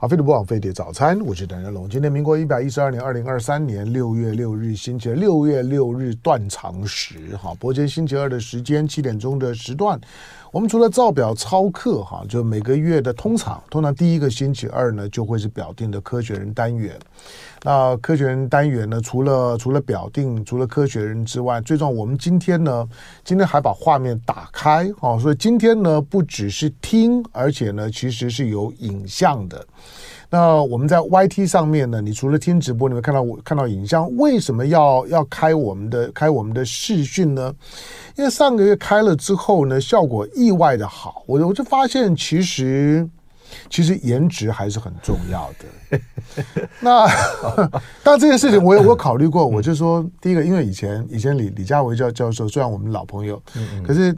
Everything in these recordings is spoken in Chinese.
好，飞碟不枉飞碟早餐，我是邓仁龙。今天民国一百一十二年二零二三年六月六日星期，六月六日断肠时，哈，播间星期二的时间七点钟的时段。我们除了照表操课，哈，就每个月的通常，通常第一个星期二呢，就会是表定的科学人单元。那科学人单元呢，除了除了表定，除了科学人之外，最重要，我们今天呢，今天还把画面打开，哦，所以今天呢，不只是听，而且呢，其实是有影像的。那我们在 YT 上面呢，你除了听直播，你会看到我看到影像。为什么要要开我们的开我们的视讯呢？因为上个月开了之后呢，效果意外的好。我我就发现，其实其实颜值还是很重要的。那但这件事情我有我考虑过，我就说第一个，因为以前以前李李佳维教教授，虽然我们老朋友，可是。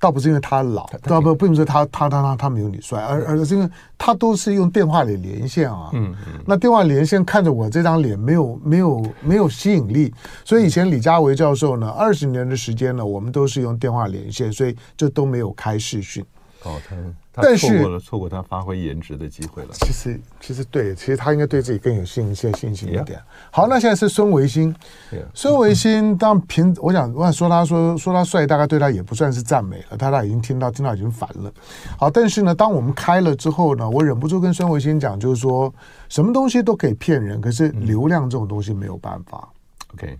倒不是因为他老，倒不并不是他他他他他没有你帅，而而是因为他都是用电话里连线啊。嗯嗯。那电话连线看着我这张脸没有没有没有吸引力，所以以前李佳维教授呢，二十年的时间呢，我们都是用电话连线，所以就都没有开视讯。哦，他。但是错过了错过他发挥颜值的机会了。其实其实对，其实他应该对自己更有信心信心一点。好，那现在是孙维新。孙维新当平，我想我想说他说说他帅，大概对他也不算是赞美了，他他已经听到听到已经烦了。好，但是呢，当我们开了之后呢，我忍不住跟孙维新讲，就是说什么东西都可以骗人，可是流量这种东西没有办法。OK，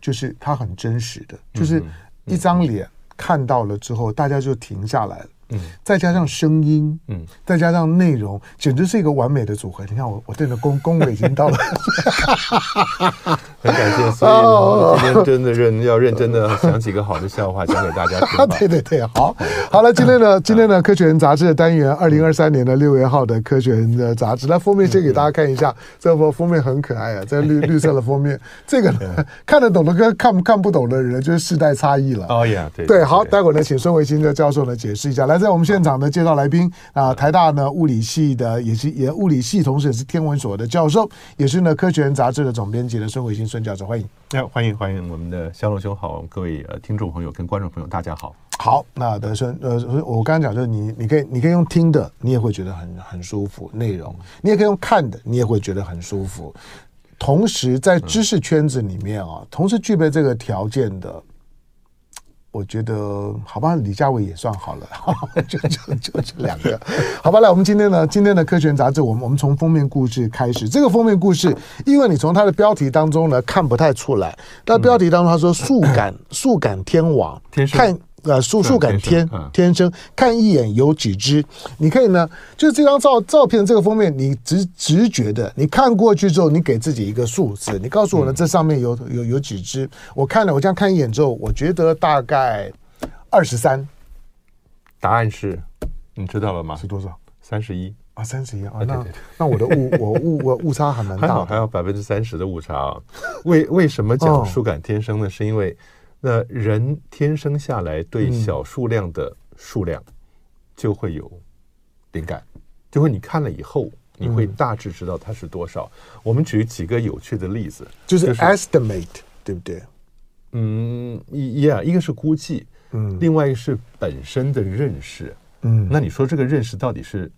就是他很真实的，就是一张脸看到了之后，大家就停下来了。嗯，再加上声音，嗯，再加上内容，简直是一个完美的组合。你看我，我对着工 工位已经到了，很感谢。所以今天真的认要认真的想几个好的笑话讲给大家听。对对对，好，好了，今天呢，今天呢，科学人杂志的单元，二零二三年的六月号的科学人的杂志，那封面先给大家看一下，这封封面很可爱啊，这绿绿色的封面，这个呢，看得懂的跟看看不懂的人，就是世代差异了。哦呀，对对，好，待会儿呢，请孙维新的教授呢解释一下，来。在我们现场的介绍来宾啊，台大呢物理系的，也是也物理系，同时也是天文所的教授，也是呢《科学人》杂志的总编辑的孙伟新孙教授，欢迎。哎，欢迎欢迎我们的肖龙兄好，各位呃听众朋友跟观众朋友大家好。好，那德生呃，我刚刚讲就是你你可以你可以用听的，你也会觉得很很舒服，内容你也可以用看的，你也会觉得很舒服。同时在知识圈子里面啊，同时具备这个条件的。我觉得好吧，李佳伟也算好了，就就就这两个，好吧。来，我们今天呢，今天的科学杂志，我们我们从封面故事开始。这个封面故事，因为你从它的标题当中呢看不太出来，但标题当中他说“速感速感天王”，看。呃，数数感天天生看一眼有几只？你可以呢，就是这张照照片这个封面，你直直觉的，你看过去之后，你给自己一个数字，你告诉我呢，这上面有有有几只？我看了，我这样看一眼之后，我觉得大概二十三。答案是，你知道了吗？是多少？三十一啊，三十一啊。那那我的误 我误我误差还蛮大，还好还有百分之三十的误差啊。为为什么讲数感天生呢？是因为。那人天生下来对小数量的数量就会有灵感，就会你看了以后，你会大致知道它是多少。我们举几个有趣的例子，就是 estimate，对不对？嗯，一，yeah，一个是估计，嗯，另外一个是本身的认识，嗯，那你说这个认识到底是？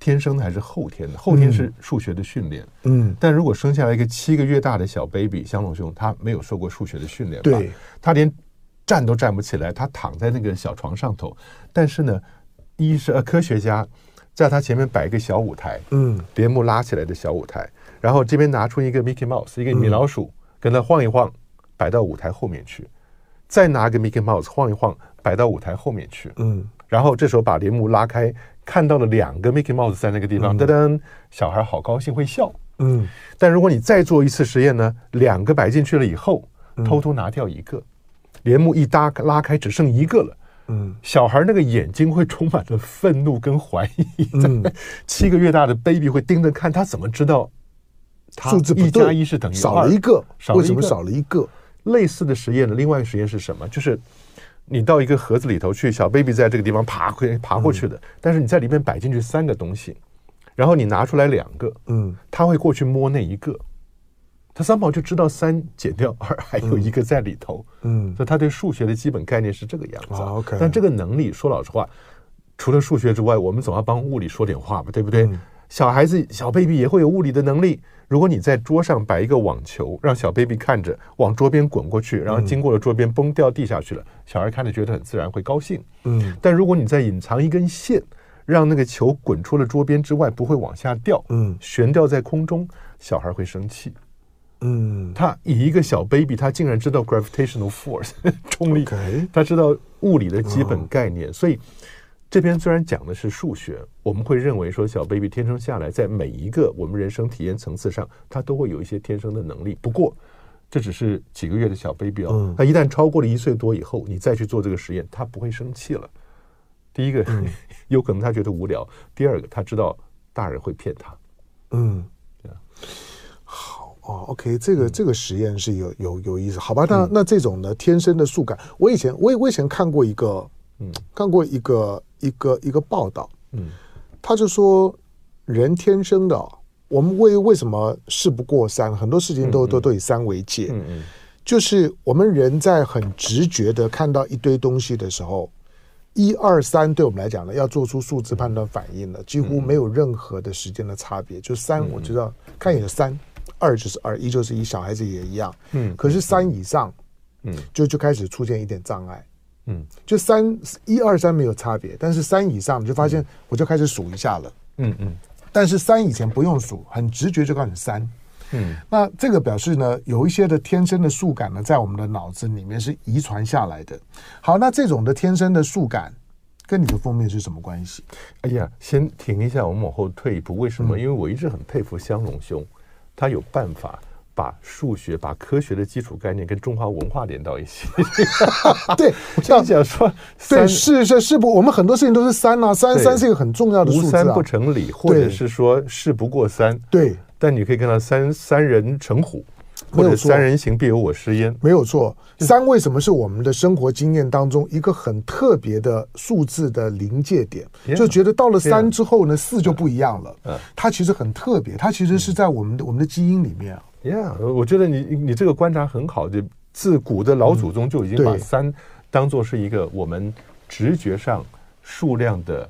天生的还是后天的？后天是数学的训练。嗯，但如果生下来一个七个月大的小 baby，香龙兄他没有受过数学的训练，对，他连站都站不起来，他躺在那个小床上头。但是呢，医生呃科学家在他前面摆一个小舞台，嗯，帘幕拉起来的小舞台，然后这边拿出一个 Mickey Mouse，一个米老鼠，跟他晃一晃，摆到舞台后面去，再拿个 Mickey Mouse 晃一晃，摆到舞台后面去，嗯，然后这时候把帘幕拉开。看到了两个 Mickey Mouse 在那个地方，噔噔，小孩好高兴，会笑。嗯，但如果你再做一次实验呢？两个摆进去了以后，偷偷拿掉一个，帘幕一搭拉开，只剩一个了。嗯，小孩那个眼睛会充满了愤怒跟怀疑。嗯，七个月大的 baby 会盯着看，他怎么知道数字一加一是等于？少了一个，为什么少了一个？类似的实验的另外一个实验是什么？就是。你到一个盒子里头去，小 baby 在这个地方爬会爬过去的，嗯、但是你在里面摆进去三个东西，然后你拿出来两个，嗯，他会过去摸那一个，他三宝就知道三减掉二还有一个在里头，嗯，所以他对数学的基本概念是这个样子。但这个能力说老实话，除了数学之外，我们总要帮物理说点话嘛，对不对？嗯、小孩子小 baby 也会有物理的能力。如果你在桌上摆一个网球，让小 baby 看着往桌边滚过去，然后经过了桌边，崩掉地下去了，小孩看着觉得很自然，会高兴。嗯，但如果你在隐藏一根线，让那个球滚出了桌边之外，不会往下掉，嗯，悬吊在空中，小孩会生气。嗯，他以一个小 baby，他竟然知道 gravitational force 重力他知道物理的基本概念，所以。这边虽然讲的是数学，我们会认为说小 baby 天生下来在每一个我们人生体验层次上，他都会有一些天生的能力。不过，这只是几个月的小 baby 哦，他一旦超过了一岁多以后，你再去做这个实验，他不会生气了。第一个，有可能他觉得无聊；第二个，他知道大人会骗他。嗯，对啊。好哦，OK，这个这个实验是有有有意思。好吧，那那这种呢，天生的数感，我以前我我以前看过一个，嗯，看过一个。一个一个报道，嗯，他就说人天生的，我们为为什么事不过三，很多事情都都都以三为界，嗯嗯，就是我们人在很直觉的看到一堆东西的时候，一二三对我们来讲呢，要做出数字判断反应的，几乎没有任何的时间的差别。就三，我知道看一个三，二就是二，一就是一，小孩子也一样，嗯，可是三以上，嗯，就就开始出现一点障碍。嗯，就三一二三没有差别，但是三以上你就发现，我就开始数一下了。嗯嗯，但是三以前不用数，很直觉就告诉你三。嗯，那这个表示呢，有一些的天生的数感呢，在我们的脑子里面是遗传下来的。好，那这种的天生的数感跟你的封面是什么关系？哎呀，先停一下，我们往后退一步。为什么？因为我一直很佩服香龙兄，他有办法。把数学、把科学的基础概念跟中华文化连到一起。对，我这样讲说，对，是是是不，我们很多事情都是三啊，三三是一个很重要的数字啊。无三不成理，或者是说事不过三。对，但你可以看到三三人成虎，或者三人行必有我师焉。没有错，三为什么是我们的生活经验当中一个很特别的数字的临界点？就觉得到了三之后呢，四就不一样了。嗯，它其实很特别，它其实是在我们的我们的基因里面啊。Yeah，我觉得你你这个观察很好，就自古的老祖宗就已经把三当做是一个我们直觉上数量的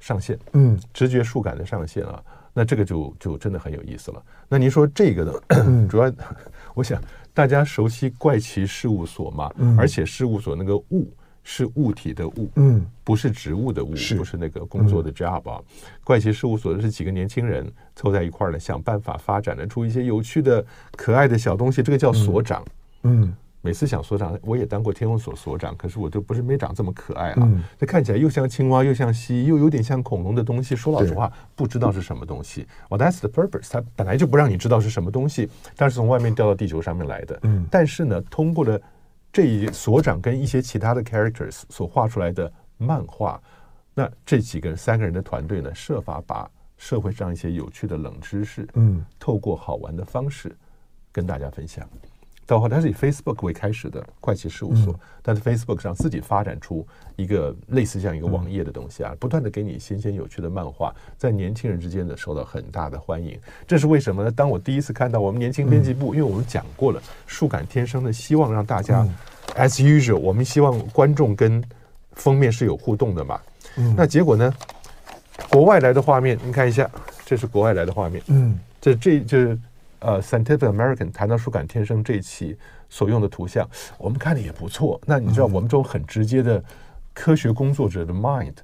上限，嗯，直觉数感的上限啊。那这个就就真的很有意思了。那您说这个呢？主要 我想大家熟悉怪奇事务所嘛，而且事务所那个物。是物体的物，嗯，不是植物的物，不是那个工作的 job 啊？嗯、怪奇事务所的是几个年轻人凑在一块儿呢，想办法发展的出一些有趣的、可爱的小东西。这个叫所长，嗯，每次想所长，我也当过天文所所长，可是我就不是没长这么可爱啊。这、嗯、看起来又像青蛙，又像蜥蜴，又有点像恐龙的东西，说老实话，不知道是什么东西。Well, that's the purpose，它本来就不让你知道是什么东西，但是从外面掉到地球上面来的。嗯，但是呢，通过了。这一所长跟一些其他的 characters 所画出来的漫画，那这几个人三个人的团队呢，设法把社会上一些有趣的冷知识，嗯，透过好玩的方式跟大家分享。到后，它是以 Facebook 为开始的会计事务所，嗯、但是 Facebook 上自己发展出一个类似像一个网页的东西啊，嗯、不断的给你新鲜有趣的漫画，在年轻人之间呢受到很大的欢迎。这是为什么呢？当我第一次看到我们年轻编辑部，嗯、因为我们讲过了，树感天生的希望让大家、嗯、as usual，我们希望观众跟封面是有互动的嘛。嗯、那结果呢？国外来的画面，你看一下，这是国外来的画面。嗯，这这就是。呃，Scientific American 谈到数感天生这一期所用的图像，我们看的也不错。那你知道我们这种很直接的科学工作者的 mind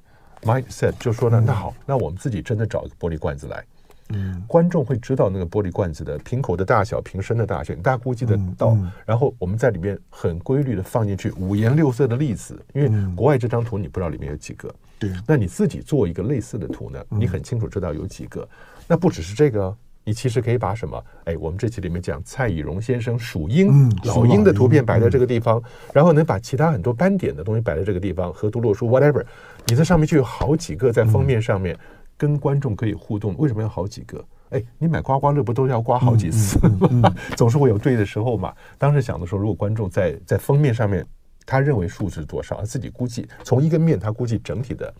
mindset 就说呢，那好，那我们自己真的找一个玻璃罐子来，嗯，观众会知道那个玻璃罐子的瓶口的大小、瓶身的大小，大家估计得到。然后我们在里面很规律的放进去五颜六色的粒子，因为国外这张图你不知道里面有几个，对，那你自己做一个类似的图呢，你很清楚知道有几个。那不只是这个。你其实可以把什么？哎，我们这期里面讲蔡以荣先生属鹰、嗯、老鹰的图片摆在这个地方，嗯、然后能，把其他很多斑点的东西摆在这个地方，河图洛书 whatever，你在上面就有好几个在封面上面跟观众可以互动。为什么要好几个？哎，你买刮刮乐不都要刮好几次吗？总是会有对的时候嘛。当时想的时候，如果观众在在封面上面，他认为数是多少，他自己估计从一个面，他估计整体的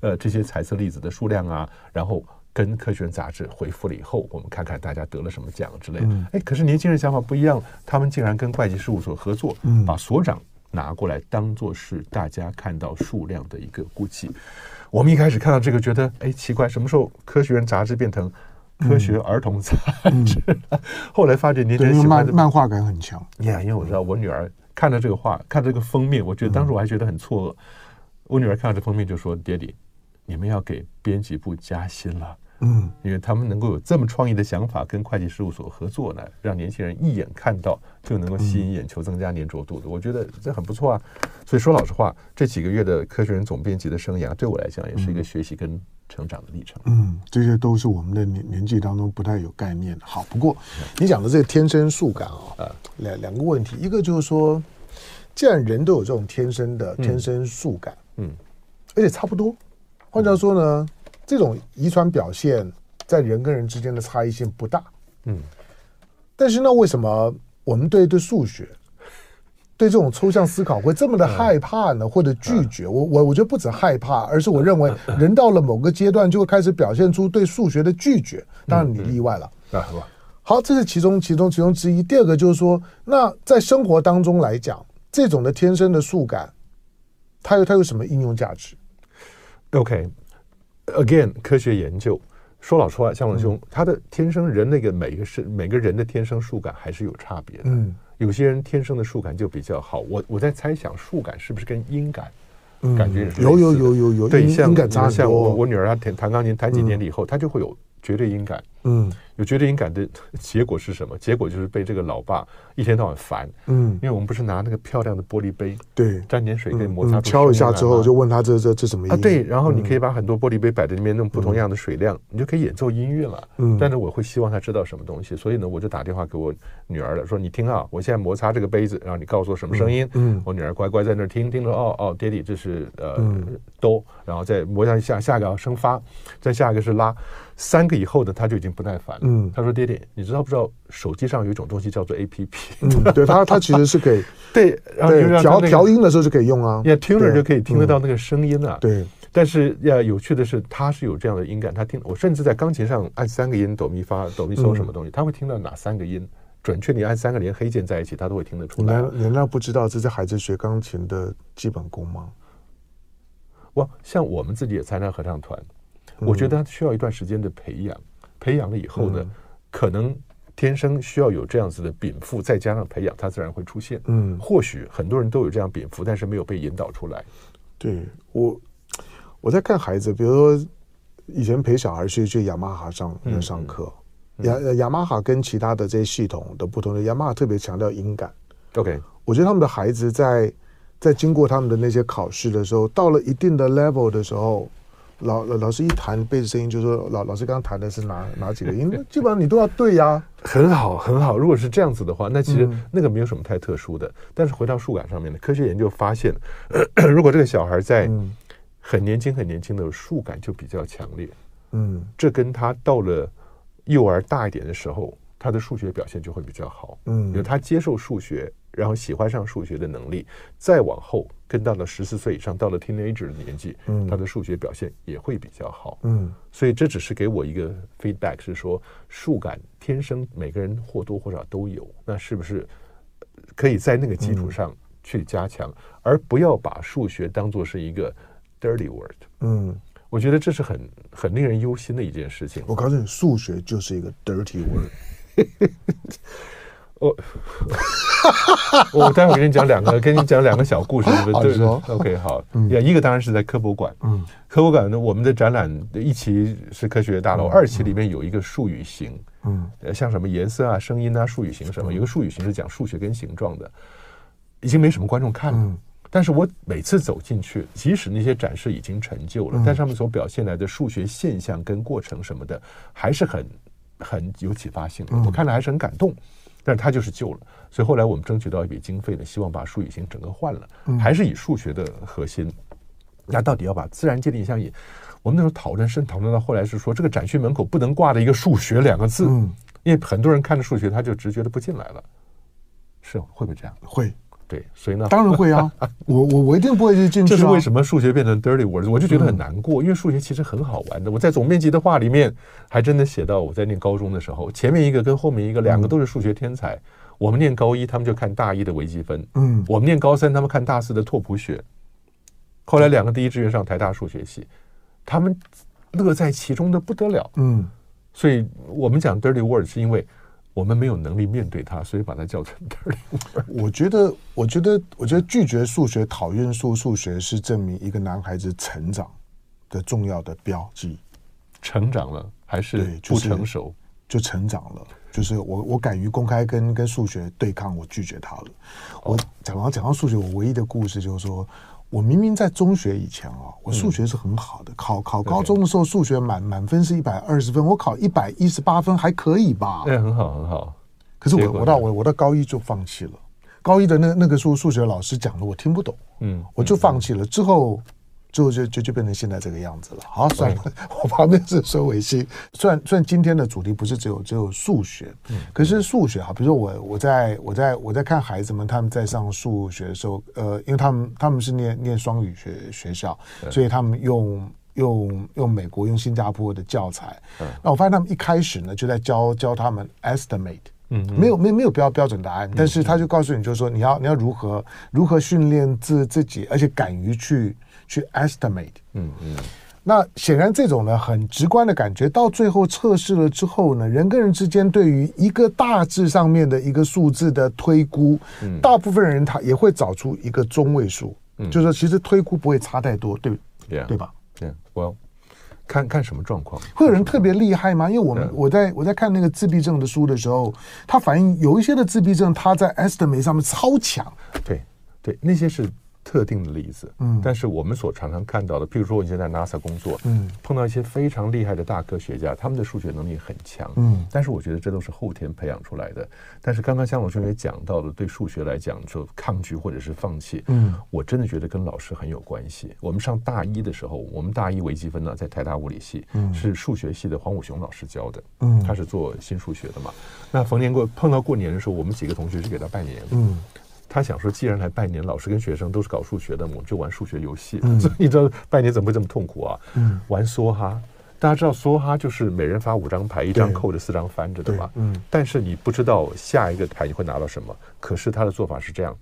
呃这些彩色粒子的数量啊，然后。跟科学杂志回复了以后，我们看看大家得了什么奖之类的。哎，可是年轻人想法不一样，他们竟然跟会计事务所合作，把所长拿过来当做是大家看到数量的一个估计。我们一开始看到这个，觉得哎奇怪，什么时候科学人杂志变成科学儿童杂志？嗯、后来发觉年轻人喜欢漫漫画感很强。呀，因为我知道我女儿看到这个画，看到这个封面，我觉得当时我还觉得很错愕。嗯、我女儿看到这封面就说：“爹地，你们要给编辑部加薪了。”嗯，因为他们能够有这么创意的想法，跟会计事务所合作呢，让年轻人一眼看到就能够吸引眼球，增加黏着度的，我觉得这很不错啊。所以说老实话，这几个月的科学人总编辑的生涯，对我来讲也是一个学习跟成长的历程。嗯，这些都是我们的年年纪当中不太有概念的。好，不过你讲的这个天生数感啊，两两个问题，一个就是说，既然人都有这种天生的天生数感，嗯，而且差不多，换句话说呢。这种遗传表现在人跟人之间的差异性不大，嗯，但是那为什么我们对对数学、对这种抽象思考会这么的害怕呢？或者拒绝？我我我觉得不止害怕，而是我认为人到了某个阶段就会开始表现出对数学的拒绝。当然你例外了，啊，好，这是其中其中其中之一。第二个就是说，那在生活当中来讲，这种的天生的数感，它有它有什么应用价值？OK。Again，科学研究。说老实话，像文兄，他的天生人那个每一个是每个人的天生数感还是有差别的。嗯，有些人天生的数感就比较好。我我在猜想，数感是不是跟音感感觉是有有有有有对，像音感差像我我女儿她弹弹钢琴弹几年了以后，她就会有绝对音感。嗯。有绝对音感的 结果是什么？结果就是被这个老爸一天到晚烦。嗯，因为我们不是拿那个漂亮的玻璃杯，对，沾点水可以摩擦，敲一下之后就问他这这这什么音啊？对，然后你可以把很多玻璃杯摆在那边，弄不同样的水量，你就可以演奏音乐了。嗯，但是我会希望他知道什么东西，所以呢，我就打电话给我女儿了，说你听啊，我现在摩擦这个杯子，然后你告诉我什么声音。嗯，我女儿乖乖在那儿听，听着哦哦，爹地这是呃哆，然后再摩擦一下，下一个升发，再下一个是拉。三个以后呢他就已经不耐烦了。嗯，他说：“爹爹，你知道不知道手机上有一种东西叫做 APP？嗯，对，他他其实是可以 对，然后调调音的时候就可以用啊，也听着就可以听得到那个声音啊。对，但是要有趣的是，他是有这样的音感，他听我甚至在钢琴上按三个音哆咪发哆咪嗦什么东西，他会听到哪三个音，准确你按三个连黑键在一起，他都会听得出来。难难道不知道这是孩子学钢琴的基本功吗？我，像我们自己也参加合唱团，我觉得他需要一段时间的培养。培养了以后呢，嗯、可能天生需要有这样子的禀赋，再加上培养，它自然会出现。嗯，或许很多人都有这样禀赋，但是没有被引导出来。对我，我在看孩子，比如说以前陪小孩去去雅马哈上上课，雅雅马哈跟其他的这些系统的不同的，雅马哈特别强调音感。OK，我觉得他们的孩子在在经过他们的那些考试的时候，到了一定的 level 的时候。老老老师一弹背着声音，就说老老师刚刚弹的是哪哪几个音？基本上你都要对呀。很好，很好。如果是这样子的话，那其实那个没有什么太特殊的。嗯、但是回到数感上面呢，科学研究发现，如果这个小孩在很年轻很年轻的数感就比较强烈，嗯，这跟他到了幼儿大一点的时候，他的数学表现就会比较好，嗯，有他接受数学。然后喜欢上数学的能力，再往后跟到了十四岁以上，到了 teenager 的年纪，嗯，他的数学表现也会比较好，嗯，所以这只是给我一个 feedback，是说数感天生每个人或多或少都有，那是不是可以在那个基础上去加强，嗯，而不要把数学当做是一个 dirty word，嗯，我觉得这是很很令人忧心的一件事情。我告诉你，数学就是一个 dirty word。我，我待会儿给你讲两个，给你讲两个小故事，对不对？OK，好。嗯，一个当然是在科博馆。嗯，科博馆呢，我们的展览一期是科学大楼，二期里面有一个术语型。嗯，像什么颜色啊、声音啊、术语型什么，有个术语型是讲数学跟形状的，已经没什么观众看了。但是我每次走进去，即使那些展示已经陈旧了，但上面所表现来的数学现象跟过程什么的，还是很很有启发性的。我看了还是很感动。但是它就是旧了，所以后来我们争取到一笔经费呢，希望把数语形整个换了，还是以数学的核心。那到底要把自然界的影像也，我们那时候讨论，甚讨论到后来是说，这个展区门口不能挂的一个数学两个字，因为很多人看着数学，他就直觉的不进来了。是会不会这样？会。对，所以呢，当然会啊，我我我一定不会去进去。这是为什么数学变成 dirty word？我就觉得很难过，因为数学其实很好玩的。我在总面积的话里面还真的写到，我在念高中的时候，前面一个跟后面一个两个都是数学天才，我们念高一，他们就看大一的微积分。嗯，我们念高三，他们看大四的拓扑学。后来两个第一志愿上台大数学系，他们乐在其中的不得了。嗯，所以我们讲 dirty word 是因为我们没有能力面对它，所以把它叫成 dirty word。我觉得，我觉得，我觉得拒绝数学、讨厌数数学是证明一个男孩子成长的重要的标记。成长了还是不成熟？就成长了。就是我，我敢于公开跟跟数学对抗，我拒绝他了。我讲到讲到数学，我唯一的故事就是说，我明明在中学以前啊，我数学是很好的，考考高中的时候数学满满分是一百二十分，我考一百一十八分还可以吧？对，很好很好。可是我我到我我到高一就放弃了，高一的那那个数数学老师讲的我听不懂，嗯，我就放弃了。之后。最后就就就变成现在这个样子了。好，算了，我旁边是收尾信。虽然虽然今天的主题不是只有只有数学，嗯可是数学哈，比如说我我在我在我在看孩子们他们在上数学的时候，呃，因为他们他们是念念双语学学校，所以他们用用用美国用新加坡的教材。那我发现他们一开始呢就在教教他们 estimate，嗯，没有没有没有标标准答案，但是他就告诉你就是说你要你要如何如何训练自自己，而且敢于去。去 estimate，嗯嗯，那显然这种呢很直观的感觉，到最后测试了之后呢，人跟人之间对于一个大致上面的一个数字的推估，嗯，大部分人他也会找出一个中位数，嗯，就是说其实推估不会差太多，对对吧？对，well，看看什么状况，会有人特别厉害吗？因为我们我在我在看那个自闭症的书的时候，他反映有一些的自闭症他在 estimate 上面超强，对对，那些是。特定的例子，嗯，但是我们所常常看到的，譬如说，我以前在 NASA 工作，嗯，碰到一些非常厉害的大科学家，他们的数学能力很强，嗯，但是我觉得这都是后天培养出来的。但是刚刚向老师也讲到了，对数学来讲，就抗拒或者是放弃，嗯，我真的觉得跟老师很有关系。我们上大一的时候，我们大一微积分呢，在台大物理系，嗯，是数学系的黄武雄老师教的，嗯，他是做新数学的嘛。那逢年过碰到过年的时候，我们几个同学去给他拜年，嗯。他想说，既然来拜年，老师跟学生都是搞数学的，我们就玩数学游戏。嗯、所以你知道拜年怎么会这么痛苦啊？嗯，玩梭哈，大家知道梭哈就是每人发五张牌，一张扣着，四张翻着的嘛。嗯，但是你不知道下一个牌你会拿到什么。可是他的做法是这样：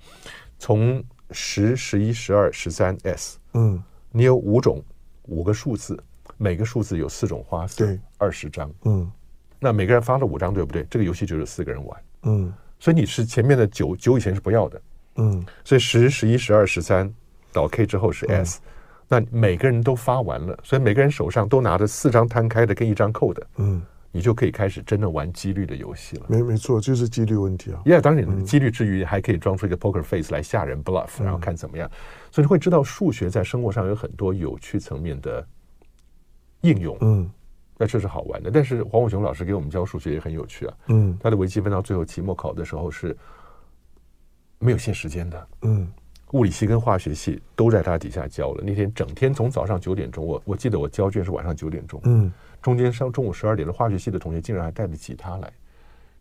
从十、十一、十二、十三 S，嗯，你有五种五个数字，每个数字有四种花色，对，二十张。嗯，那每个人发了五张，对不对？这个游戏就是四个人玩。嗯。所以你是前面的九九以前是不要的，嗯，所以十、十一、十二、十三到 K 之后是 S，嗯，那每个人都发完了，所以每个人手上都拿着四张摊开的跟一张扣的，嗯，你就可以开始真的玩几率的游戏了。没没错，就是几率问题啊。Yeah，当然几率之余还可以装出一个 poker face 来吓人 bluff，然后看怎么样。所以你会知道数学在生活上有很多有趣层面的应用，嗯。那这是好玩的，但是黄武雄老师给我们教数学也很有趣啊。嗯，他的微积分到最后期末考的时候是没有限时间的。嗯，物理系跟化学系都在他底下教了。那天整天从早上九点钟，我我记得我交卷是晚上九点钟。嗯，中间上中午十二点的化学系的同学竟然还带着吉他来，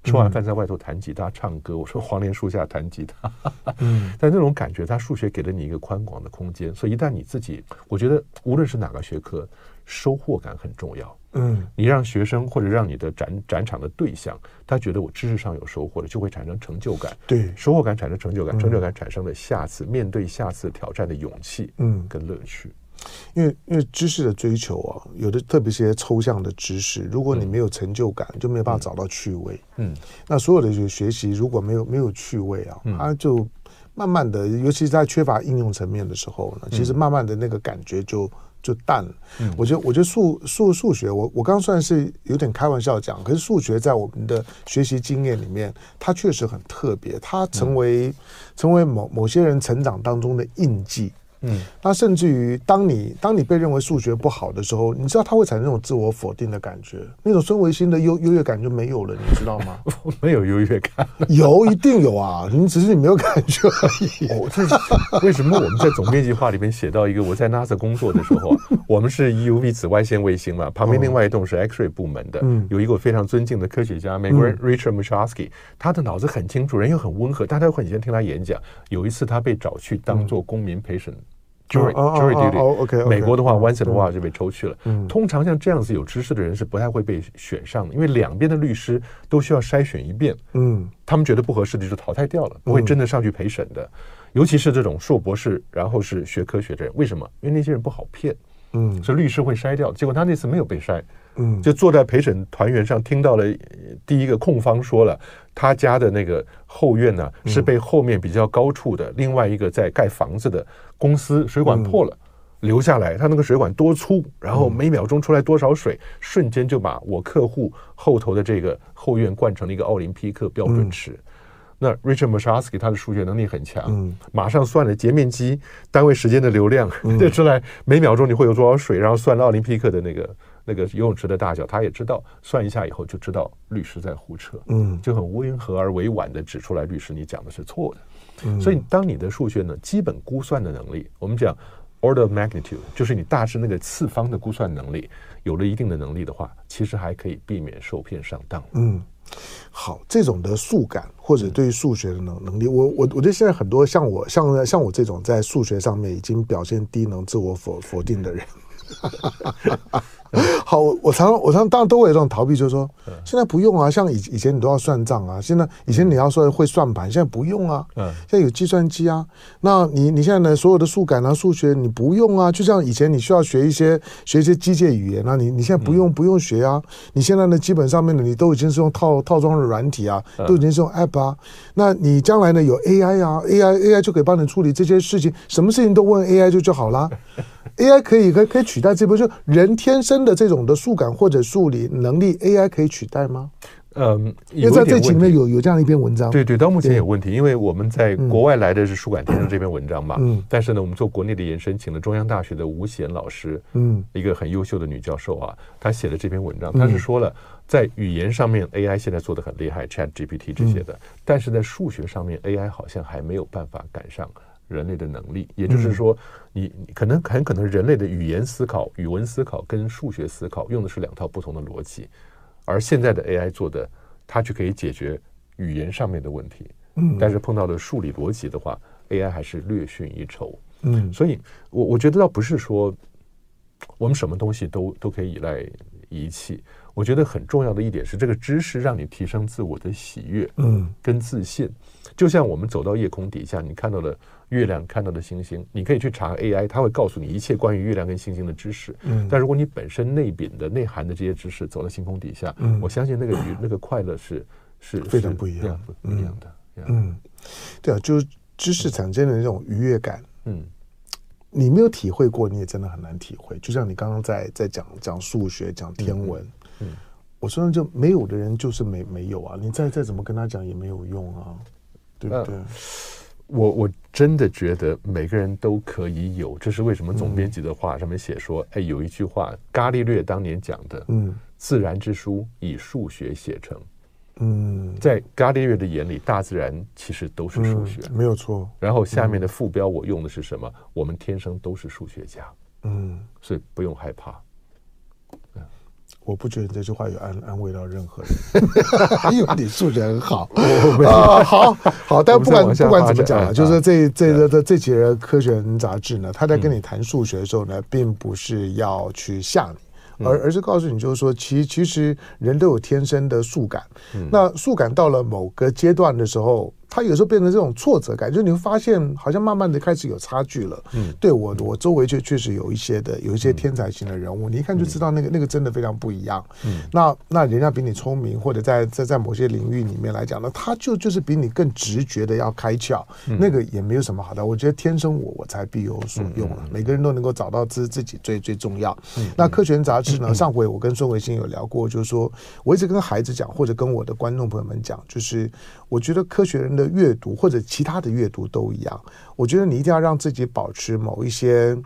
吃完饭在外头弹吉他唱歌。我说黄连树下弹吉他。嗯，但那种感觉，他数学给了你一个宽广的空间，所以一旦你自己，我觉得无论是哪个学科，收获感很重要。嗯，你让学生或者让你的展展场的对象，他觉得我知识上有收获了，就会产生成就感。对，收获感产生成就感，成就感产生了下次面对下次挑战的勇气，嗯，跟乐趣。因为因为知识的追求啊，有的特别是些抽象的知识，如果你没有成就感，就没有办法找到趣味。嗯，那所有的学习如果没有没有趣味啊，他就慢慢的，尤其是在缺乏应用层面的时候呢，其实慢慢的那个感觉就。就淡了。嗯，我觉得，我觉得数数数学，我我刚算是有点开玩笑讲，可是数学在我们的学习经验里面，它确实很特别，它成为成为某某些人成长当中的印记。嗯，那甚至于，当你当你被认为数学不好的时候，你知道它会产生那种自我否定的感觉，那种孙维新的优优越感就没有了，你知道吗？我没有优越感，有一定有啊，你只是你没有感觉而已。哦，这是为什么？我们在总编辑话里面写到一个，我在 NASA 工作的时候，我们是 UV 紫外线卫星嘛，旁边另外一栋是 X-ray 部门的，嗯，有一个我非常尊敬的科学家，美国人 Richard Muscharsky，他的脑子很清楚，人又很温和，大家会很喜欢听他演讲。有一次他被找去当做公民陪审。Jury jury duty。美国的话，once in a while 就被抽去了。通常像这样子有知识的人是不太会被选上的，因为两边的律师都需要筛选一遍。嗯，他们觉得不合适的就淘汰掉了，不会真的上去陪审的。尤其是这种硕博士，然后是学科学的人，为什么？因为那些人不好骗。嗯，所以律师会筛掉，结果他那次没有被筛。嗯，就坐在陪审团员上，听到了第一个控方说了，他家的那个后院呢是被后面比较高处的另外一个在盖房子的公司水管破了，流下来，他那个水管多粗，然后每秒钟出来多少水，瞬间就把我客户后头的这个后院灌成了一个奥林匹克标准池。那 Richard Mosharsky 他的数学能力很强，马上算了截面积单位时间的流量，就出来每秒钟你会有多少水，然后算了奥林匹克的那个。那个游泳池的大小，他也知道，算一下以后就知道律师在胡扯，嗯，就很温和而委婉的指出来，律师你讲的是错的。嗯，所以当你的数学呢，基本估算的能力，我们讲 order of magnitude，就是你大致那个次方的估算能力，有了一定的能力的话，其实还可以避免受骗上当。嗯，好，这种的数感或者对于数学的能能力，我我我觉得现在很多像我像像我这种在数学上面已经表现低能、自我否否定的人。好，我常常我常常当然都会有这种逃避，就是说现在不用啊，像以以前你都要算账啊，现在以前你要说会算盘，现在不用啊，嗯，现在有计算机啊，那你你现在呢，所有的数感啊、数学你不用啊，就像以前你需要学一些学一些机械语言啊，你你现在不用不用学啊，你现在呢基本上面呢你都已经是用套套装的软体啊，都已经是用 App 啊，那你将来呢有 AI 啊，AI AI 就可以帮你处理这些事情，什么事情都问 AI 就就好啦。AI 可以可以可以取代这部分，就人天生的这种的数感或者数理能力，AI 可以取代吗？嗯，因为在这里面有有这样一篇文章，对对，到目前有问题，因为我们在国外来的是数感天生这篇文章嘛，嗯，但是呢，我们做国内的延伸，请了中央大学的吴贤老师，嗯，一个很优秀的女教授啊，她写了这篇文章，她是说了，在语言上面 AI 现在做的很厉害，ChatGPT 这些的，但是在数学上面 AI 好像还没有办法赶上。人类的能力，也就是说，你你可能很可能人类的语言思考、语文思考跟数学思考用的是两套不同的逻辑，而现在的 AI 做的，它就可以解决语言上面的问题。嗯，但是碰到的数理逻辑的话，AI 还是略逊一筹。嗯，所以我我觉得倒不是说我们什么东西都都可以依赖仪器。我觉得很重要的一点是，这个知识让你提升自我的喜悦，嗯，跟自信。就像我们走到夜空底下，你看到了月亮，看到的星星，你可以去查 AI，它会告诉你一切关于月亮跟星星的知识。嗯，但如果你本身内禀的内涵的这些知识走到星空底下，嗯，我相信那个愉那个快乐是是非常不一样，不一样的。嗯，对啊，就是知识产生的那种愉悦感，嗯，你没有体会过，你也真的很难体会。就像你刚刚在在讲讲数学，讲天文。嗯，我说就没有的人就是没没有啊，你再再怎么跟他讲也没有用啊，对不对？我我真的觉得每个人都可以有，这是为什么总编辑的话上面写说，哎，有一句话，伽利略当年讲的，嗯，自然之书以数学写成，嗯，在伽利略的眼里，大自然其实都是数学，没有错。然后下面的副标我用的是什么？我们天生都是数学家，嗯，所以不用害怕。我不觉得你这句话有安安慰到任何人，因为你数学很好 啊，好好。但不管不管怎么讲啊，就是这这这这这几个科学人杂志呢，他在跟你谈数学的时候呢，并不是要去吓你，而而是告诉你，就是说，其其实人都有天生的数感，那数感到了某个阶段的时候。他有时候变成这种挫折感，就你会发现好像慢慢的开始有差距了。嗯，对我我周围就确实有一些的有一些天才型的人物，你一看就知道那个那个真的非常不一样。嗯，那那人家比你聪明，或者在在在某些领域里面来讲呢，他就就是比你更直觉的要开窍。那个也没有什么好的，我觉得天生我我才必有所用了。每个人都能够找到自自己最最重要。那科学人杂志呢？上回我跟孙维新有聊过，就是说我一直跟孩子讲，或者跟我的观众朋友们讲，就是我觉得科学人的。阅读或者其他的阅读都一样，我觉得你一定要让自己保持某一些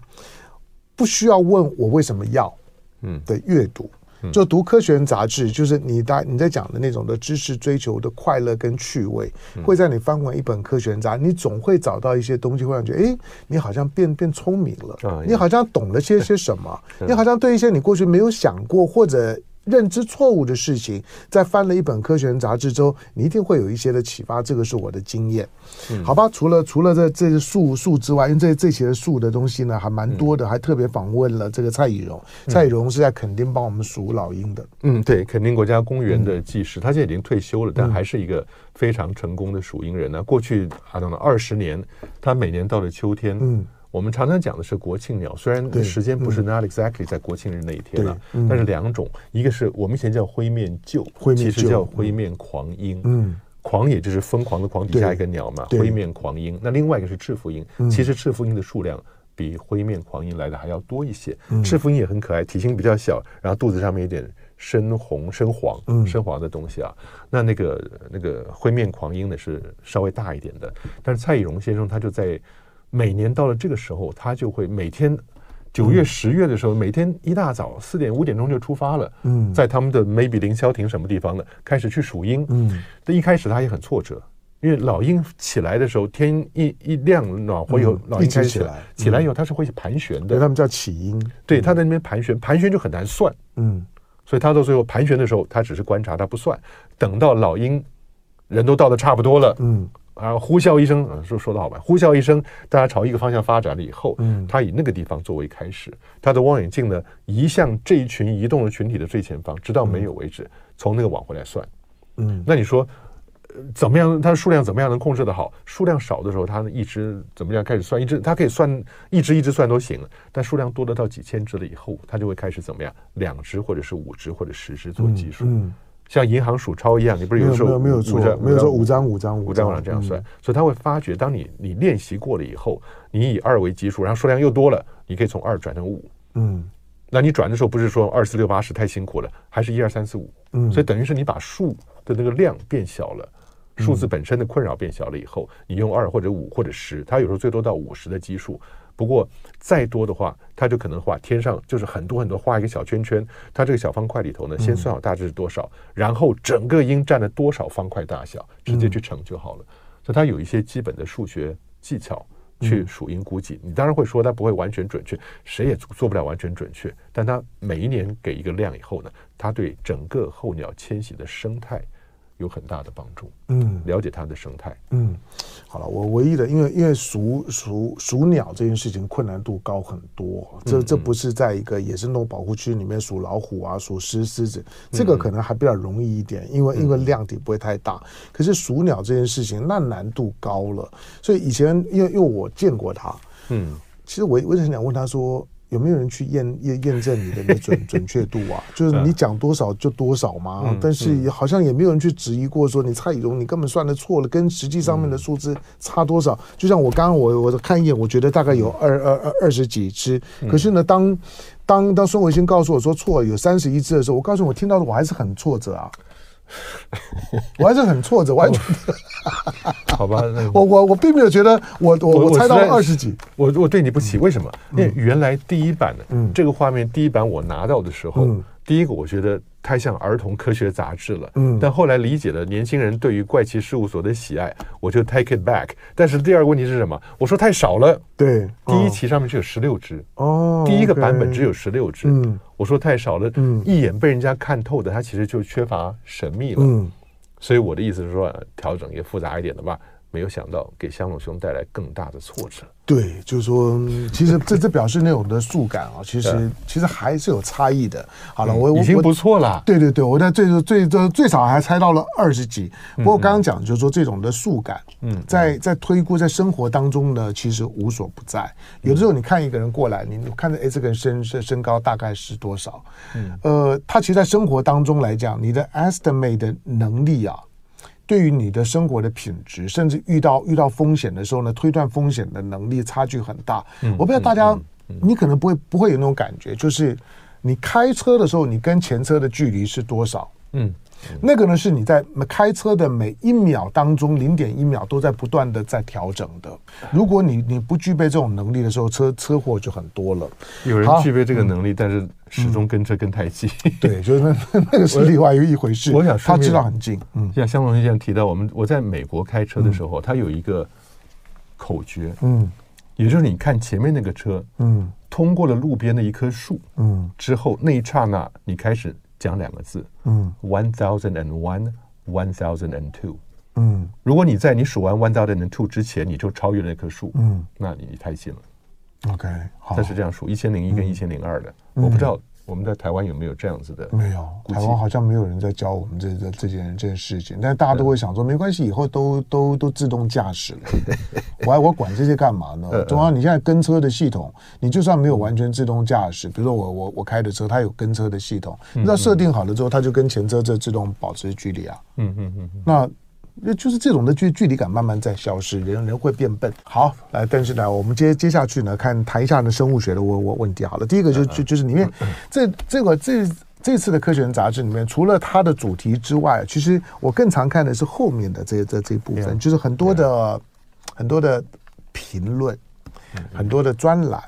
不需要问我为什么要嗯。的阅读，就读科学人杂志，就是你在你在讲的那种的知识追求的快乐跟趣味，会在你翻完一本科学人杂志，你总会找到一些东西，会让你觉得哎，你好像变变聪明了，你好像懂了些些什么，你好像对一些你过去没有想过或者。认知错误的事情，在翻了一本科学人杂志之后，你一定会有一些的启发。这个是我的经验，嗯、好吧？除了除了这这些数数之外，因为这这些数的东西呢还蛮多的，嗯、还特别访问了这个蔡以荣。嗯、蔡以荣是在垦丁帮我们数老鹰的。嗯，对，垦丁国家公园的技师，嗯、他现在已经退休了，但还是一个非常成功的数鹰人呢。过去啊，等了二十年，他每年到了秋天，嗯。我们常常讲的是国庆鸟，虽然时间不是 not exactly 在国庆日那一天了，但是两种，一个是我们以前叫灰面鹫，其实叫灰面狂鹰，嗯，狂也就是疯狂的狂底下一个鸟嘛，灰面狂鹰。那另外一个是赤腹鹰，其实赤腹鹰的数量比灰面狂鹰来的还要多一些。赤腹鹰也很可爱，体型比较小，然后肚子上面有点深红、深黄、深黄的东西啊。那那个那个灰面狂鹰呢是稍微大一点的，但是蔡以荣先生他就在。每年到了这个时候，他就会每天九月、十月的时候，每天一大早四点、五点钟就出发了。嗯，在他们的 maybe 凌霄亭什么地方呢，开始去数鹰。嗯，但一开始他也很挫折，因为老鹰起来的时候，天一一亮，暖和以后，老鹰开始起来，起来以后它是会盘旋的。他们叫起鹰。对，他在那边盘旋，盘旋就很难算。嗯，所以他到最后盘旋的时候，他只是观察，他不算。等到老鹰人都到的差不多了。嗯。啊！呼啸一声，说说的好吧？呼啸一声，大家朝一个方向发展了以后，嗯，他以那个地方作为开始，他的望远镜呢移向这一群移动的群体的最前方，直到没有为止，嗯、从那个往回来算。嗯，那你说，怎么样？它的数量怎么样能控制得好？数量少的时候，它一直怎么样开始算？一直它可以算一直一直算都行，但数量多得到几千只了以后，它就会开始怎么样？两只或者是五只或者十只做计数。嗯。嗯像银行数钞一样，你不是有时候没有错，没有说五张五张五张五张这样算，所以他会发觉，当你你练习过了以后，你以二为基数，然后数量又多了，你可以从二转成五。嗯，那你转的时候不是说二四六八十太辛苦了，还是一二三四五。嗯，所以等于是你把数的那个量变小了，数字本身的困扰变小了以后，你用二或者五或者十，它有时候最多到五十的基数。不过再多的话，他就可能画天上就是很多很多画一个小圈圈，它这个小方块里头呢，先算好大致是多少，然后整个鹰占了多少方块大小，直接去乘就好了。所以它有一些基本的数学技巧去数鹰估计。你当然会说它不会完全准确，谁也做不了完全准确，但它每一年给一个量以后呢，它对整个候鸟迁徙的生态。有很大的帮助，嗯，了解它的生态，嗯，好了，我唯一的，因为因为数数数鸟这件事情困难度高很多，这这不是在一个野生动物保护区里面数老虎啊，数狮狮子，这个可能还比较容易一点，因为因为量体不会太大，可是数鸟这件事情那难度高了，所以以前因为因为我见过它，嗯，其实我我想问他说。有没有人去验验验证你的那准 准确度啊？就是你讲多少就多少吗？但是好像也没有人去质疑过，说你蔡以荣你根本算的错了，跟实际上面的数字差多少？就像我刚刚我我看一眼，我觉得大概有二二二二十几只，可是呢，当当当孙维新告诉我说错有三十一只的时候，我告诉我听到的我还是很挫折啊。我还是很挫折，完全。好吧，我我我并没有觉得我我我猜到了二十几，我我对你不起，为什么？因为原来第一版的，嗯，这个画面第一版我拿到的时候，第一个我觉得。太像儿童科学杂志了，嗯，但后来理解了年轻人对于怪奇事务所的喜爱，我就 take it back。但是第二个问题是什么？我说太少了，对，第一期上面只有十六只，哦，第一个版本只有十六只，嗯，我说太少了，嗯，一眼被人家看透的，它其实就缺乏神秘了，嗯，所以我的意思是说，调整也复杂一点的吧。没有想到给香龙兄带来更大的挫折。对，就是说，其实这这表示那种的数感啊，其实其实还是有差异的。好了，我已经不错了。对对对，我在最最最最少还猜到了二十几。不过刚刚讲就是说这种的数感，嗯，在在推估在生活当中呢，其实无所不在。有的时候你看一个人过来，你看着哎，这个人身身身高大概是多少？嗯，呃，他其实，在生活当中来讲，你的 estimate 的能力啊。对于你的生活的品质，甚至遇到遇到风险的时候呢，推断风险的能力差距很大。嗯、我不知道大家，你可能不会不会有那种感觉，就是你开车的时候，你跟前车的距离是多少？嗯。那个呢，是你在开车的每一秒当中，零点一秒都在不断的在调整的。如果你你不具备这种能力的时候，车车祸就很多了。有人具备这个能力，但是始终跟车跟太近。对，就是那那个是另外一回事。我想他知道很近。嗯，像香龙先生提到，我们我在美国开车的时候，他有一个口诀，嗯，也就是你看前面那个车，嗯，通过了路边的一棵树，嗯，之后那一刹那，你开始。讲两个字，嗯，one thousand and one，one thousand and two。嗯，如果你在你数完 one thousand and two 之前，你就超越了那棵树，嗯，那你你太近了。OK，好，它是这样数一千零一跟一千零二的，嗯、我不知道我们在台湾有没有这样子的？没有，台湾好像没有人在教我们这这这件这件事情，但是大家都会想说，没关系，以后都都都自动驾驶了，我还我管这些干嘛呢？中央你现在跟车的系统，你就算没有完全自动驾驶，比如说我我我开的车，它有跟车的系统，那设定好了之后，它就跟前车这自动保持距离啊，嗯嗯嗯，那。就是这种的距距离感慢慢在消失，人人会变笨。好，来，但是呢，我们接接下去呢，看谈一下呢生物学的问问问题。好了，第一个就就就是里面这这个这这次的科学人杂志里面，除了它的主题之外，其实我更常看的是后面的这这这一部分，就是很多的很多的评论，很多的专栏，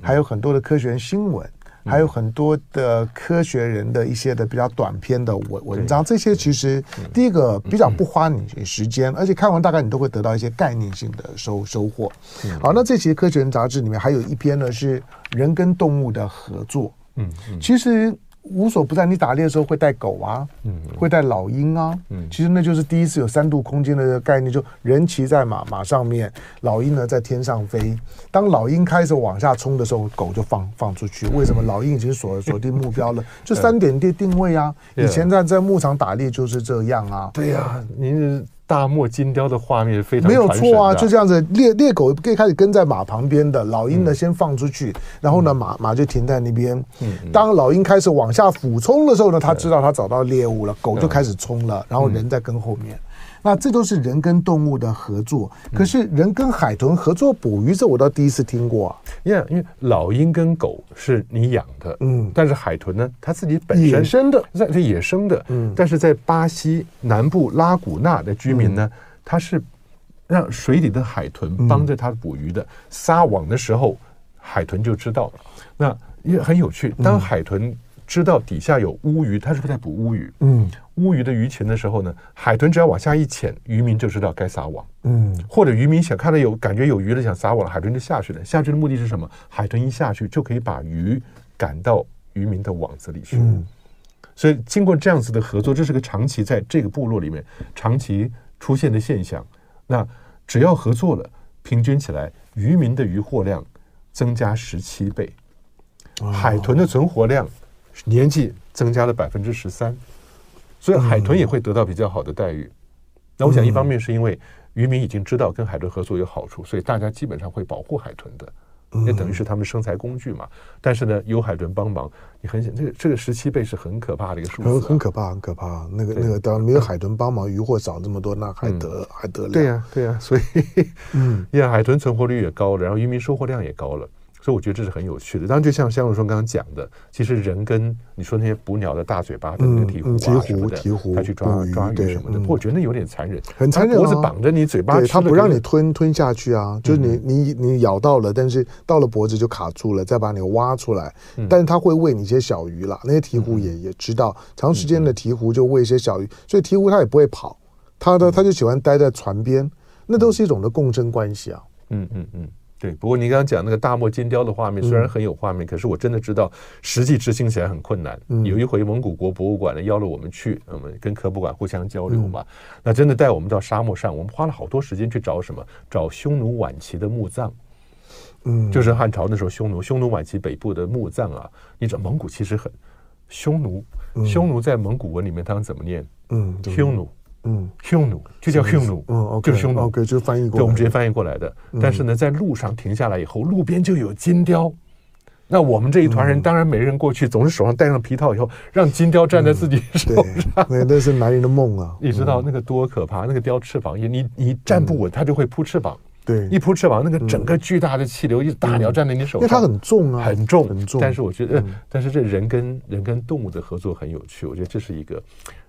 还有很多的科学新闻。还有很多的科学人的一些的比较短篇的文文章，这些其实第一个比较不花你时间，而且看完大概你都会得到一些概念性的收收获。好，那这期科学人杂志里面还有一篇呢，是人跟动物的合作。嗯，其实。无所不在，你打猎的时候会带狗啊，嗯，会带老鹰啊，嗯，其实那就是第一次有三度空间的概念，就人骑在马马上面，老鹰呢在天上飞。当老鹰开始往下冲的时候，狗就放放出去。为什么？老鹰已经锁锁定目标了，就三点定定位啊。以前在在牧场打猎就是这样啊。对呀，您。大漠金雕的画面非常没有错啊，就这样子，猎猎狗可以开始跟在马旁边的，老鹰呢先放出去，然后呢马马就停在那边。当老鹰开始往下俯冲的时候呢，它知道它找到猎物了，狗就开始冲了，然后人在跟后面。那这都是人跟动物的合作，可是人跟海豚合作捕鱼，这我倒第一次听过啊。因为因为老鹰跟狗是你养的，嗯，但是海豚呢，它自己本身野生的，在是野生的，嗯，但是在巴西南部拉古纳的居民呢，他是让水里的海豚帮着他捕鱼的，撒网的时候，海豚就知道了。那也很有趣，当海豚。知道底下有乌鱼，他是不是在捕乌鱼？嗯，乌鱼的鱼群的时候呢，海豚只要往下一潜，渔民就知道该撒网。嗯，或者渔民想看到有感觉有鱼了，想撒网了，海豚就下去了。下去的目的是什么？海豚一下去就可以把鱼赶到渔民的网子里去。嗯，所以经过这样子的合作，这是个长期在这个部落里面长期出现的现象。那只要合作了，平均起来，渔民的渔获量增加十七倍，海豚的存活量。年纪增加了百分之十三，所以海豚也会得到比较好的待遇。那我想，一方面是因为渔民已经知道跟海豚合作有好处，所以大家基本上会保护海豚的，也等于是他们生财工具嘛。但是呢，有海豚帮忙，你很想这个这个十七倍是很可怕的一个数字，很可怕，很可怕。那个那个，当没有海豚帮忙，渔获少这么多，那还得还得了？对呀，对呀。所以，嗯，呀，海豚存活率也高了，然后渔民收获量也高了。所以我觉得这是很有趣的。当然，就像香如说刚刚讲的，其实人跟你说那些捕鸟的大嘴巴的那个鹈鹕啊什么的，他去抓抓鱼什么的，我觉得那有点残忍，很残忍。脖子绑着你嘴巴，对他不让你吞吞下去啊，就是你你你咬到了，但是到了脖子就卡住了，再把你挖出来。但是他会喂你一些小鱼啦，那些鹈鹕也也知道，长时间的鹈鹕就喂一些小鱼，所以鹈鹕它也不会跑，它的它就喜欢待在船边，那都是一种的共生关系啊。嗯嗯嗯。对，不过您刚刚讲那个大漠金雕的画面，虽然很有画面，可是我真的知道实际执行起来很困难。有一回蒙古国博物馆呢邀了我们去，我们跟科博馆互相交流嘛。那真的带我们到沙漠上，我们花了好多时间去找什么？找匈奴晚期的墓葬。嗯，就是汉朝那时候匈奴，匈奴晚期北部的墓葬啊。你知道蒙古其实很匈奴，匈奴在蒙古文里面他们怎么念？嗯，匈奴。嗯，匈奴就叫匈奴，嗯，就是匈奴，OK，就翻译过来，对，我们直接翻译过来的。但是呢，在路上停下来以后，路边就有金雕。那我们这一团人当然没人过去，总是手上戴上皮套以后，让金雕站在自己手上。那那是男人的梦啊！你知道那个多可怕？那个雕翅膀，你你站不稳，它就会扑翅膀。对，一扑翅膀，那个整个巨大的气流，一大鸟站在你手上，因为它很重啊，很重很重。但是我觉得，但是这人跟人跟动物的合作很有趣。我觉得这是一个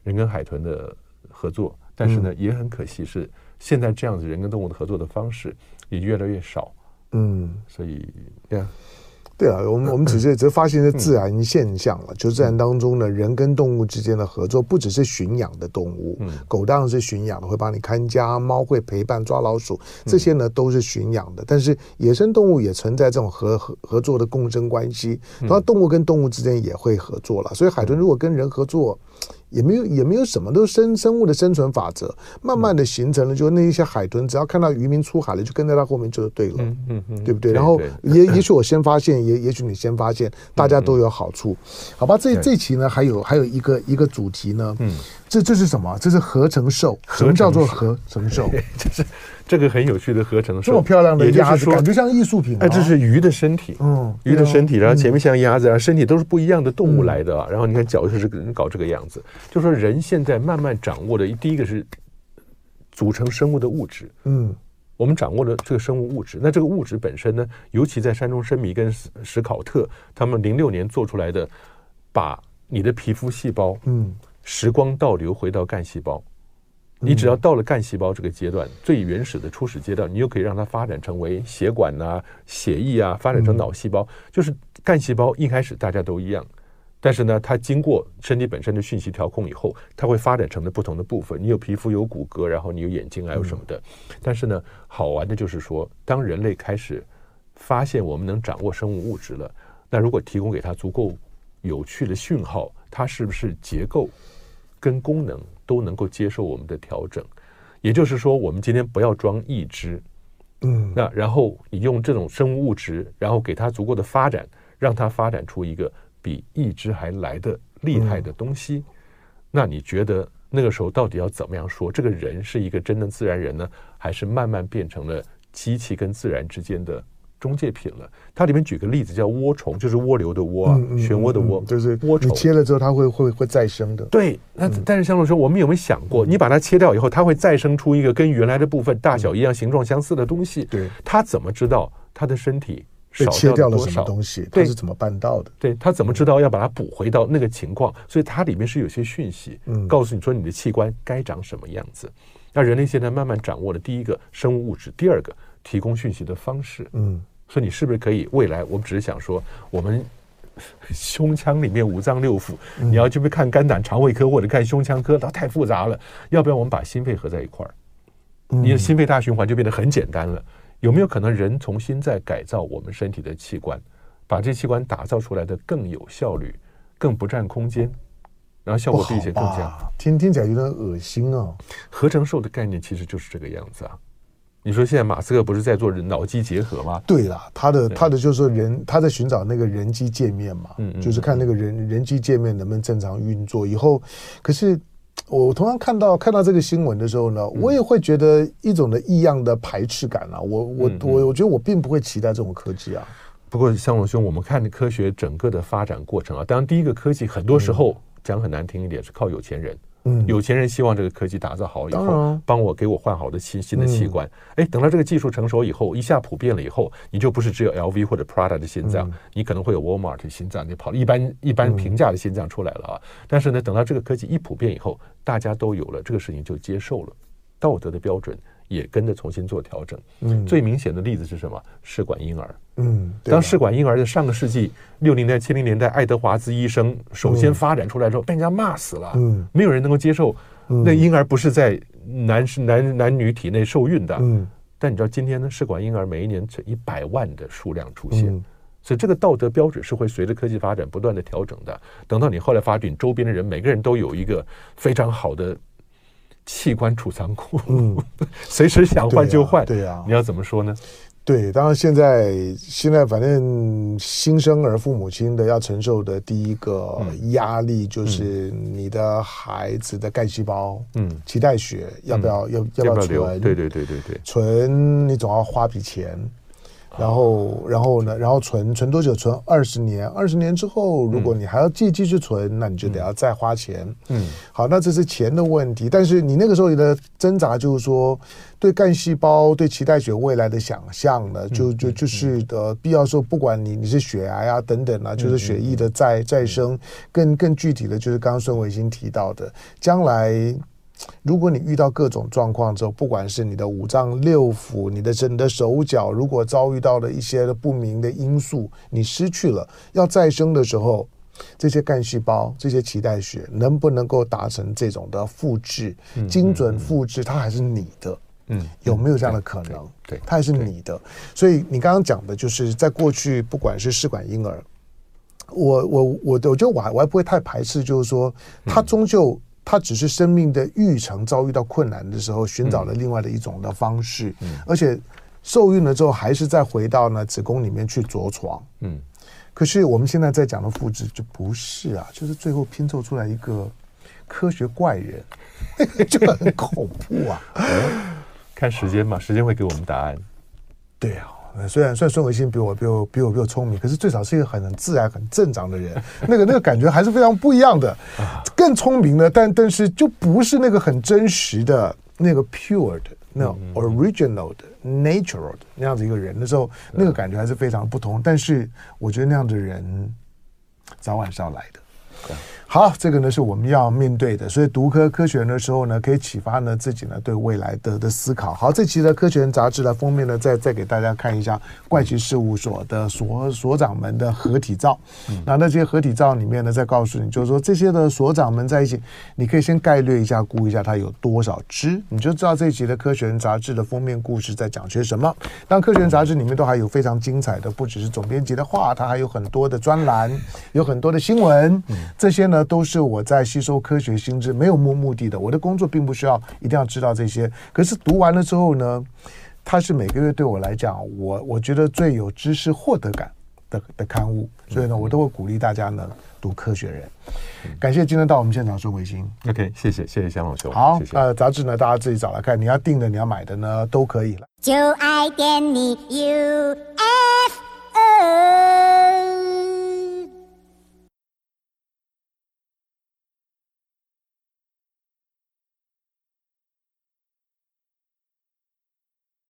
人跟海豚的合作。但是呢，也很可惜，是现在这样子人跟动物的合作的方式也越来越少。嗯，所以，呀，对啊，我们我们只是只是发现一些自然现象了，就自然当中呢，人跟动物之间的合作，不只是驯养的动物，狗当然是驯养的，会帮你看家；猫会陪伴抓老鼠，这些呢都是驯养的。但是野生动物也存在这种合合合作的共生关系，然后动物跟动物之间也会合作了。所以海豚如果跟人合作，也没有也没有什么，都是生生物的生存法则，慢慢的形成了。就那一些海豚，只要看到渔民出海了，就跟在他后面就是对了，嗯嗯嗯，对不对？然后也也许我先发现，也也许你先发现，大家都有好处，好吧？这这期呢，还有还有一个一个主题呢，嗯，这这是什么？这是合成兽，什么叫做合成兽？就是。这个很有趣的合成兽，这么漂亮的鸭子，感觉像艺术品。哎，这是鱼的身体，嗯，鱼的身体，然后前面像鸭子，然后身体都是不一样的动物来的。然后你看脚就是搞这个样子，就说人现在慢慢掌握的第一个是组成生物的物质，嗯，我们掌握了这个生物物质。那这个物质本身呢，尤其在山中生米跟史考特他们零六年做出来的，把你的皮肤细胞，嗯，时光倒流回到干细胞。你只要到了干细胞这个阶段，最原始的初始阶段，你又可以让它发展成为血管呐、血液啊，发展成脑细胞。就是干细胞一开始大家都一样，但是呢，它经过身体本身的讯息调控以后，它会发展成了不同的部分。你有皮肤、有骨骼，然后你有眼睛，还有什么的。但是呢，好玩的就是说，当人类开始发现我们能掌握生物物质了，那如果提供给它足够有趣的讯号，它是不是结构跟功能？都能够接受我们的调整，也就是说，我们今天不要装一只，嗯，那然后你用这种生物物质，然后给它足够的发展，让它发展出一个比一只还来的厉害的东西，那你觉得那个时候到底要怎么样说？这个人是一个真的自然人呢，还是慢慢变成了机器跟自然之间的？中介品了，它里面举个例子叫涡虫，就是涡流的涡啊，漩涡的涡，就是涡虫。你切了之后，它会会会再生的。对，那但是像我说，我们有没有想过，你把它切掉以后，它会再生出一个跟原来的部分大小一样、形状相似的东西？对，它怎么知道它的身体被切掉了什么东西？它是怎么办到的？对，它怎么知道要把它补回到那个情况？所以它里面是有些讯息，嗯，告诉你说你的器官该长什么样子。那人类现在慢慢掌握了第一个生物物质，第二个提供讯息的方式，嗯。所以你是不是可以未来？我们只是想说，我们胸腔里面五脏六腑，你要去不看肝胆肠胃科或者看胸腔科，它太复杂了。要不要我们把心肺合在一块儿？你的心肺大循环就变得很简单了。有没有可能人重新再改造我们身体的器官，把这器官打造出来的更有效率、更不占空间，然后效果比以前更佳？听听起来有点恶心啊！合成兽的概念其实就是这个样子啊。你说现在马斯克不是在做脑机结合吗？对啦，他的他的就是人，他在寻找那个人机界面嘛，嗯，就是看那个人人机界面能不能正常运作。以后，可是我同样看到看到这个新闻的时候呢，我也会觉得一种的异样的排斥感啊。我我我我觉得我并不会期待这种科技啊。不过向龙兄，我们看科学整个的发展过程啊，当然第一个科技很多时候讲很难听一点是靠有钱人。有钱人希望这个科技打造好以后，帮我给我换好的新新的器官。哎，等到这个技术成熟以后，一下普遍了以后，你就不是只有 LV 或者 Prada 的心脏，你可能会有 Walmart 的心脏，你跑一般一般平价的心脏出来了啊。但是呢，等到这个科技一普遍以后，大家都有了，这个事情就接受了，道德的标准。也跟着重新做调整。嗯，最明显的例子是什么？试管婴儿。嗯，当试管婴儿在上个世纪六零年代、七零年代，爱德华兹医生首先发展出来之后，被人家骂死了。嗯，没有人能够接受那婴儿不是在男是男男女体内受孕的。嗯，但你知道今天呢？试管婴儿每一年成一百万的数量出现，所以这个道德标准是会随着科技发展不断的调整的。等到你后来发觉，你，周边的人每个人都有一个非常好的。器官储藏库，嗯，随时想换就换，对呀，你要怎么说呢？对，当然现在现在反正新生儿父母亲的要承受的第一个压力就是你的孩子的干细胞，嗯，脐带血要不要要要不要存？对对对对对，存你总要花笔钱。然后，然后呢？然后存存多久？存二十年。二十年之后，如果你还要继继续存，那你就得要再花钱。嗯，好，那这是钱的问题。但是你那个时候的挣扎就是说，对干细胞、对脐带血未来的想象呢，就就就是呃，必要说，不管你你是血癌啊等等啊，就是血液的再再生，更更具体的就是刚刚孙维新提到的，将来。如果你遇到各种状况之后，不管是你的五脏六腑、你的整的手脚，如果遭遇到了一些不明的因素，你失去了，要再生的时候，这些干细胞、这些脐带血能不能够达成这种的复制、精准复制，它还是你的。嗯，有没有这样的可能？对，它还是你的。所以你刚刚讲的就是，在过去，不管是试管婴儿，我我我我觉得我还我还不会太排斥，就是说，它终究它只是生命的育成遭遇到困难的时候，寻找了另外的一种的方式，而且受孕了之后，还是再回到呢子宫里面去着床。嗯，可是我们现在在讲的复制就不是啊，就是最后拼凑出来一个科学怪人，就很恐怖啊。看时间嘛，时间会给我们答案。对啊，虽然虽然孙维新比我比我比我比我聪明，可是最少是一个很很自然、很正常的人。那个那个感觉还是非常不一样的。更聪明的，但但是就不是那个很真实的、那个 pure 的、那种 original 的、natural 的那样子一个人的时候，那个感觉还是非常不同。但是我觉得那样的人早晚是要来的。好，这个呢是我们要面对的，所以读科科学人的时候呢，可以启发呢自己呢对未来的的思考。好，这期的科学人杂志的封面呢，再再给大家看一下怪奇事务所的所所长们的合体照。嗯，那那些合体照里面呢，再告诉你，就是说这些的所长们在一起，你可以先概略一下，估一下它有多少只，你就知道这一期的科学人杂志的封面故事在讲些什么。当科学人杂志里面都还有非常精彩的，不只是总编辑的话，它还有很多的专栏，有很多的新闻，这些呢。都是我在吸收科学新知，没有目目的的。我的工作并不需要一定要知道这些。可是读完了之后呢，它是每个月对我来讲，我我觉得最有知识获得感的的刊物。所以呢，我都会鼓励大家呢读《科学人》。感谢今天到我们现场孙维新。OK，谢谢谢谢香老兄。好，谢谢呃，杂志呢大家自己找来看，你要订的你要买的呢都可以了。就爱点你 UFO